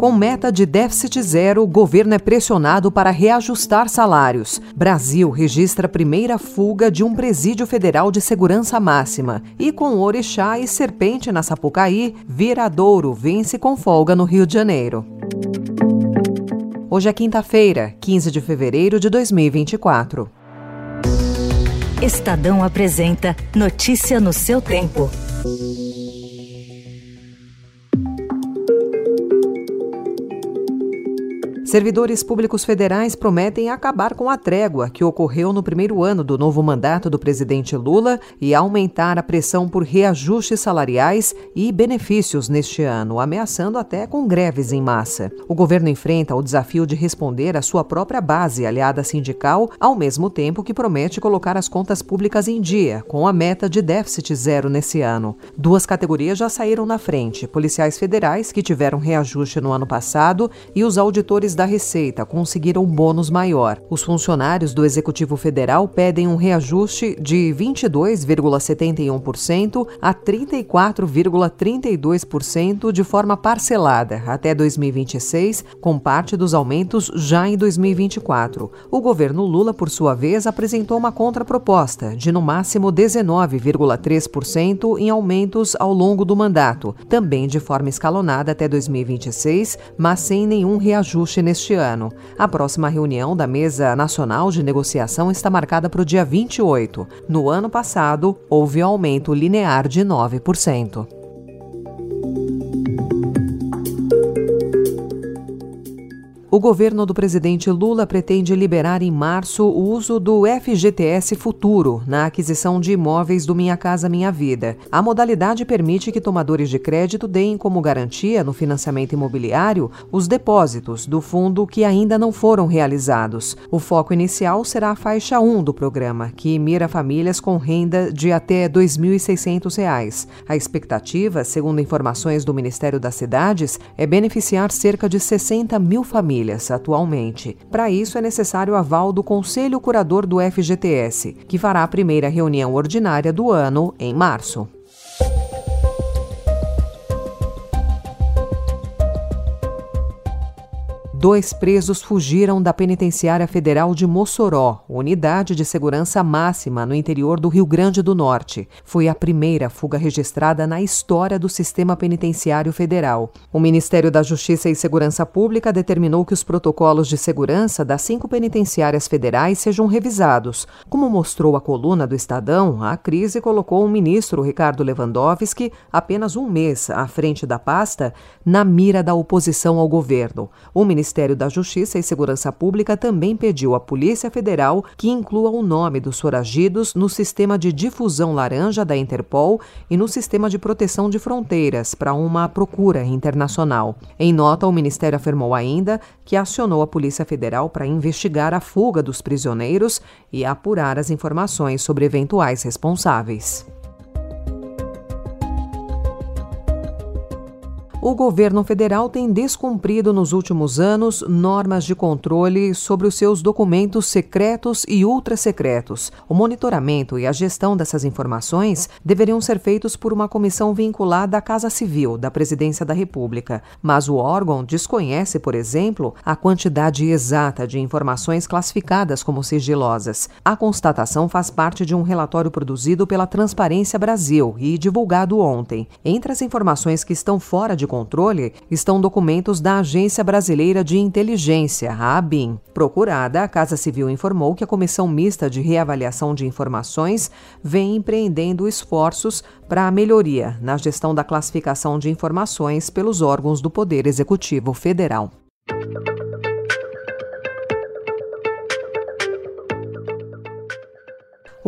Com meta de déficit zero, o governo é pressionado para reajustar salários. Brasil registra a primeira fuga de um presídio federal de segurança máxima. E com orixá e serpente na Sapucaí, Viradouro vence com folga no Rio de Janeiro. Hoje é quinta-feira, 15 de fevereiro de 2024. Estadão apresenta Notícia no seu tempo. Servidores públicos federais prometem acabar com a trégua que ocorreu no primeiro ano do novo mandato do presidente Lula e aumentar a pressão por reajustes salariais e benefícios neste ano, ameaçando até com greves em massa. O governo enfrenta o desafio de responder à sua própria base aliada sindical, ao mesmo tempo que promete colocar as contas públicas em dia, com a meta de déficit zero nesse ano. Duas categorias já saíram na frente: policiais federais, que tiveram reajuste no ano passado, e os auditores da Receita conseguiram um bônus maior. Os funcionários do Executivo Federal pedem um reajuste de 22,71% a 34,32% de forma parcelada até 2026, com parte dos aumentos já em 2024. O governo Lula, por sua vez, apresentou uma contraproposta de no máximo 19,3% em aumentos ao longo do mandato, também de forma escalonada até 2026, mas sem nenhum reajuste neste ano. A próxima reunião da Mesa Nacional de Negociação está marcada para o dia 28. No ano passado, houve aumento linear de 9%. O governo do presidente Lula pretende liberar em março o uso do FGTS Futuro na aquisição de imóveis do Minha Casa Minha Vida. A modalidade permite que tomadores de crédito deem como garantia no financiamento imobiliário os depósitos do fundo que ainda não foram realizados. O foco inicial será a faixa 1 do programa, que mira famílias com renda de até R$ 2.600. A expectativa, segundo informações do Ministério das Cidades, é beneficiar cerca de 60 mil famílias famílias atualmente. Para isso, é necessário aval do Conselho Curador do FGTS, que fará a primeira reunião ordinária do ano em março. Dois presos fugiram da Penitenciária Federal de Mossoró, unidade de segurança máxima no interior do Rio Grande do Norte. Foi a primeira fuga registrada na história do sistema penitenciário federal. O Ministério da Justiça e Segurança Pública determinou que os protocolos de segurança das cinco penitenciárias federais sejam revisados. Como mostrou a coluna do Estadão, a crise colocou o ministro Ricardo Lewandowski, apenas um mês à frente da pasta, na mira da oposição ao governo. O Ministério Ministério da Justiça e Segurança Pública também pediu à Polícia Federal que inclua o nome dos foragidos no sistema de difusão laranja da Interpol e no sistema de proteção de fronteiras para uma procura internacional. Em nota, o Ministério afirmou ainda que acionou a Polícia Federal para investigar a fuga dos prisioneiros e apurar as informações sobre eventuais responsáveis. O governo federal tem descumprido nos últimos anos normas de controle sobre os seus documentos secretos e ultrasecretos. O monitoramento e a gestão dessas informações deveriam ser feitos por uma comissão vinculada à Casa Civil da Presidência da República, mas o órgão desconhece, por exemplo, a quantidade exata de informações classificadas como sigilosas. A constatação faz parte de um relatório produzido pela Transparência Brasil e divulgado ontem. Entre as informações que estão fora de controle estão documentos da Agência Brasileira de Inteligência, a ABIN. Procurada, a Casa Civil informou que a Comissão Mista de Reavaliação de Informações vem empreendendo esforços para a melhoria na gestão da classificação de informações pelos órgãos do Poder Executivo Federal.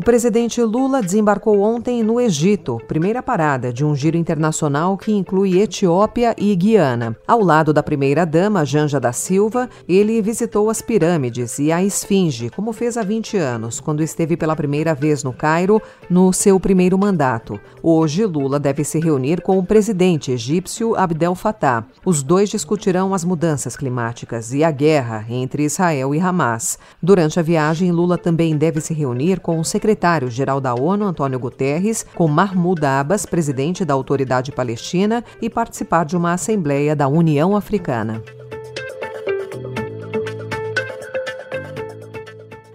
O presidente Lula desembarcou ontem no Egito, primeira parada de um giro internacional que inclui Etiópia e Guiana. Ao lado da primeira-dama, Janja da Silva, ele visitou as pirâmides e a Esfinge, como fez há 20 anos, quando esteve pela primeira vez no Cairo, no seu primeiro mandato. Hoje, Lula deve se reunir com o presidente egípcio Abdel Fattah. Os dois discutirão as mudanças climáticas e a guerra entre Israel e Hamas. Durante a viagem, Lula também deve se reunir com o secretário-geral da ONU, Antônio Guterres, com Mahmoud Abbas, presidente da Autoridade Palestina, e participar de uma assembleia da União Africana.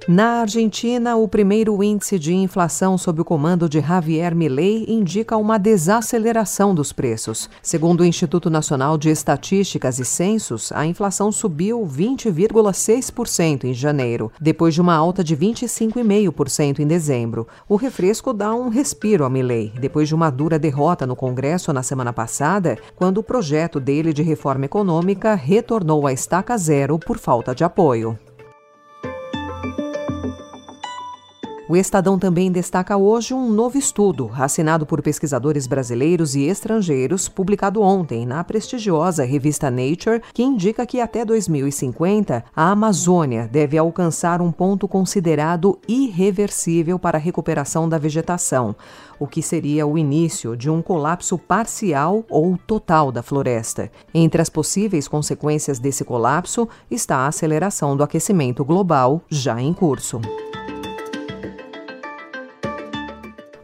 Na Argentina, o primeiro índice de inflação sob o comando de Javier Milei indica uma desaceleração dos preços. Segundo o Instituto Nacional de Estatísticas e Censos, a inflação subiu 20,6% em janeiro, depois de uma alta de 25,5% em dezembro. O refresco dá um respiro a Milei, depois de uma dura derrota no Congresso na semana passada, quando o projeto dele de reforma econômica retornou à estaca zero por falta de apoio. O Estadão também destaca hoje um novo estudo, assinado por pesquisadores brasileiros e estrangeiros, publicado ontem na prestigiosa revista Nature, que indica que até 2050 a Amazônia deve alcançar um ponto considerado irreversível para a recuperação da vegetação, o que seria o início de um colapso parcial ou total da floresta. Entre as possíveis consequências desse colapso está a aceleração do aquecimento global já em curso.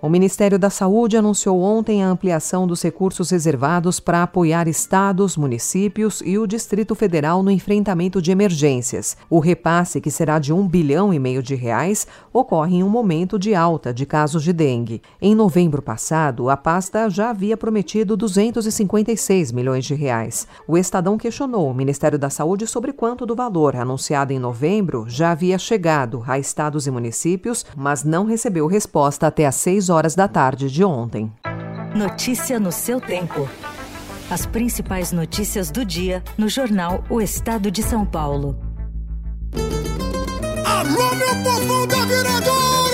O Ministério da Saúde anunciou ontem a ampliação dos recursos reservados para apoiar estados, municípios e o Distrito Federal no enfrentamento de emergências. O repasse, que será de um bilhão e meio de reais, ocorre em um momento de alta de casos de dengue. Em novembro passado, a pasta já havia prometido 256 milhões de reais. O Estadão questionou o Ministério da Saúde sobre quanto do valor anunciado em novembro já havia chegado a estados e municípios, mas não recebeu resposta até às 6 horas da tarde de ontem. Notícia no seu tempo. As principais notícias do dia no jornal O Estado de São Paulo. Alô, meu povo da Viradouro!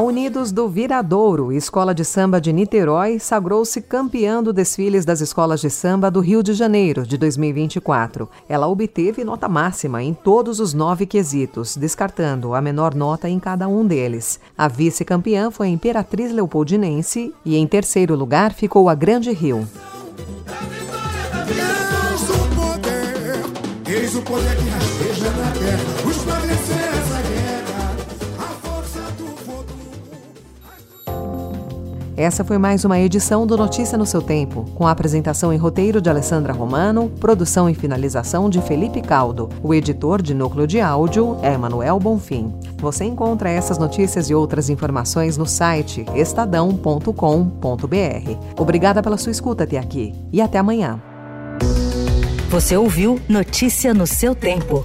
A Unidos do Viradouro, escola de samba de Niterói, sagrou-se campeã do desfiles das escolas de samba do Rio de Janeiro de 2024. Ela obteve nota máxima em todos os nove quesitos, descartando a menor nota em cada um deles. A vice-campeã foi a Imperatriz Leopoldinense e em terceiro lugar ficou a Grande Rio. Eis o poder, que rasteja na terra, os Essa foi mais uma edição do Notícia no seu Tempo, com a apresentação em roteiro de Alessandra Romano, produção e finalização de Felipe Caldo. O editor de núcleo de áudio é Manuel Bonfim. Você encontra essas notícias e outras informações no site estadão.com.br. Obrigada pela sua escuta até aqui e até amanhã. Você ouviu Notícia no seu Tempo.